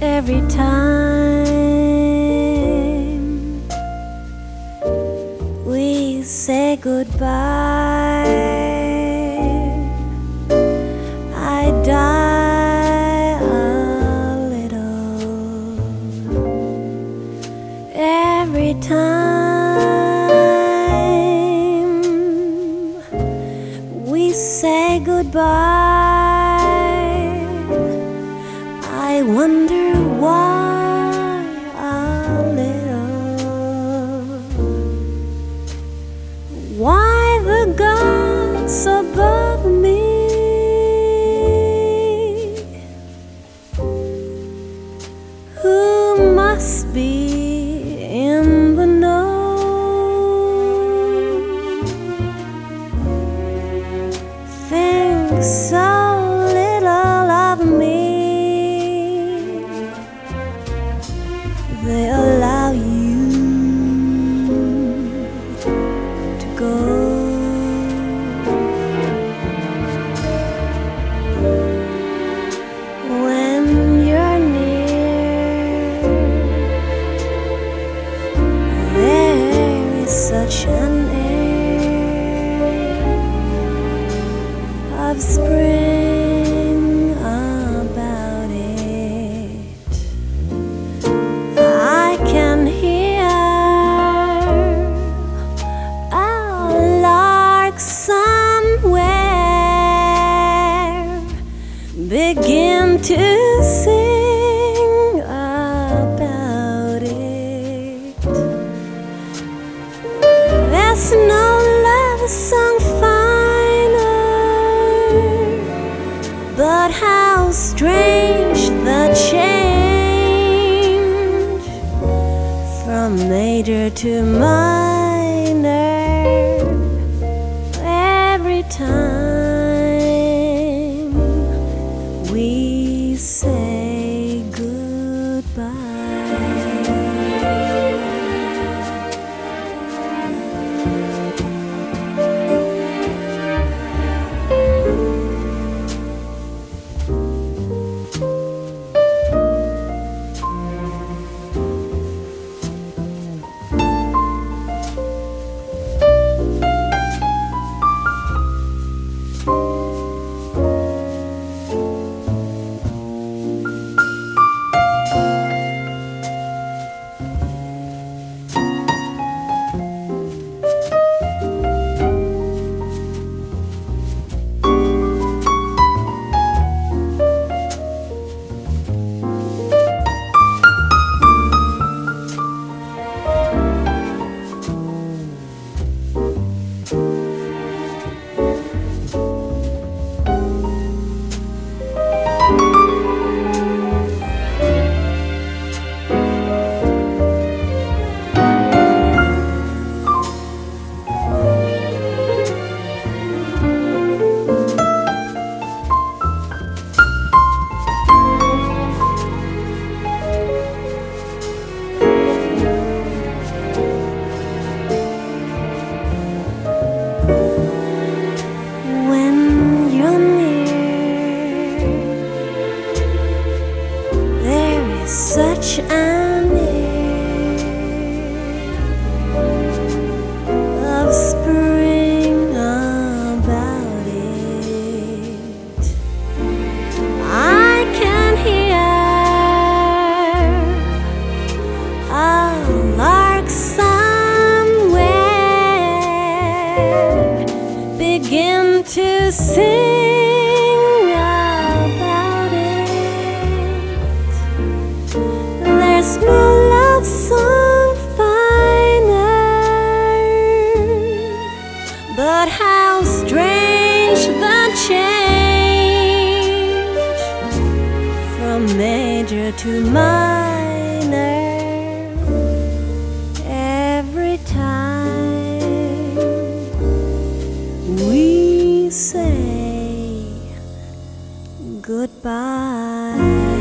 every time we say goodbye. I die a little every time we say goodbye. 是我。They allow begin to sing about it. There's no love song finer, but how strange the change from major to minor When wish to minor every time we say goodbye.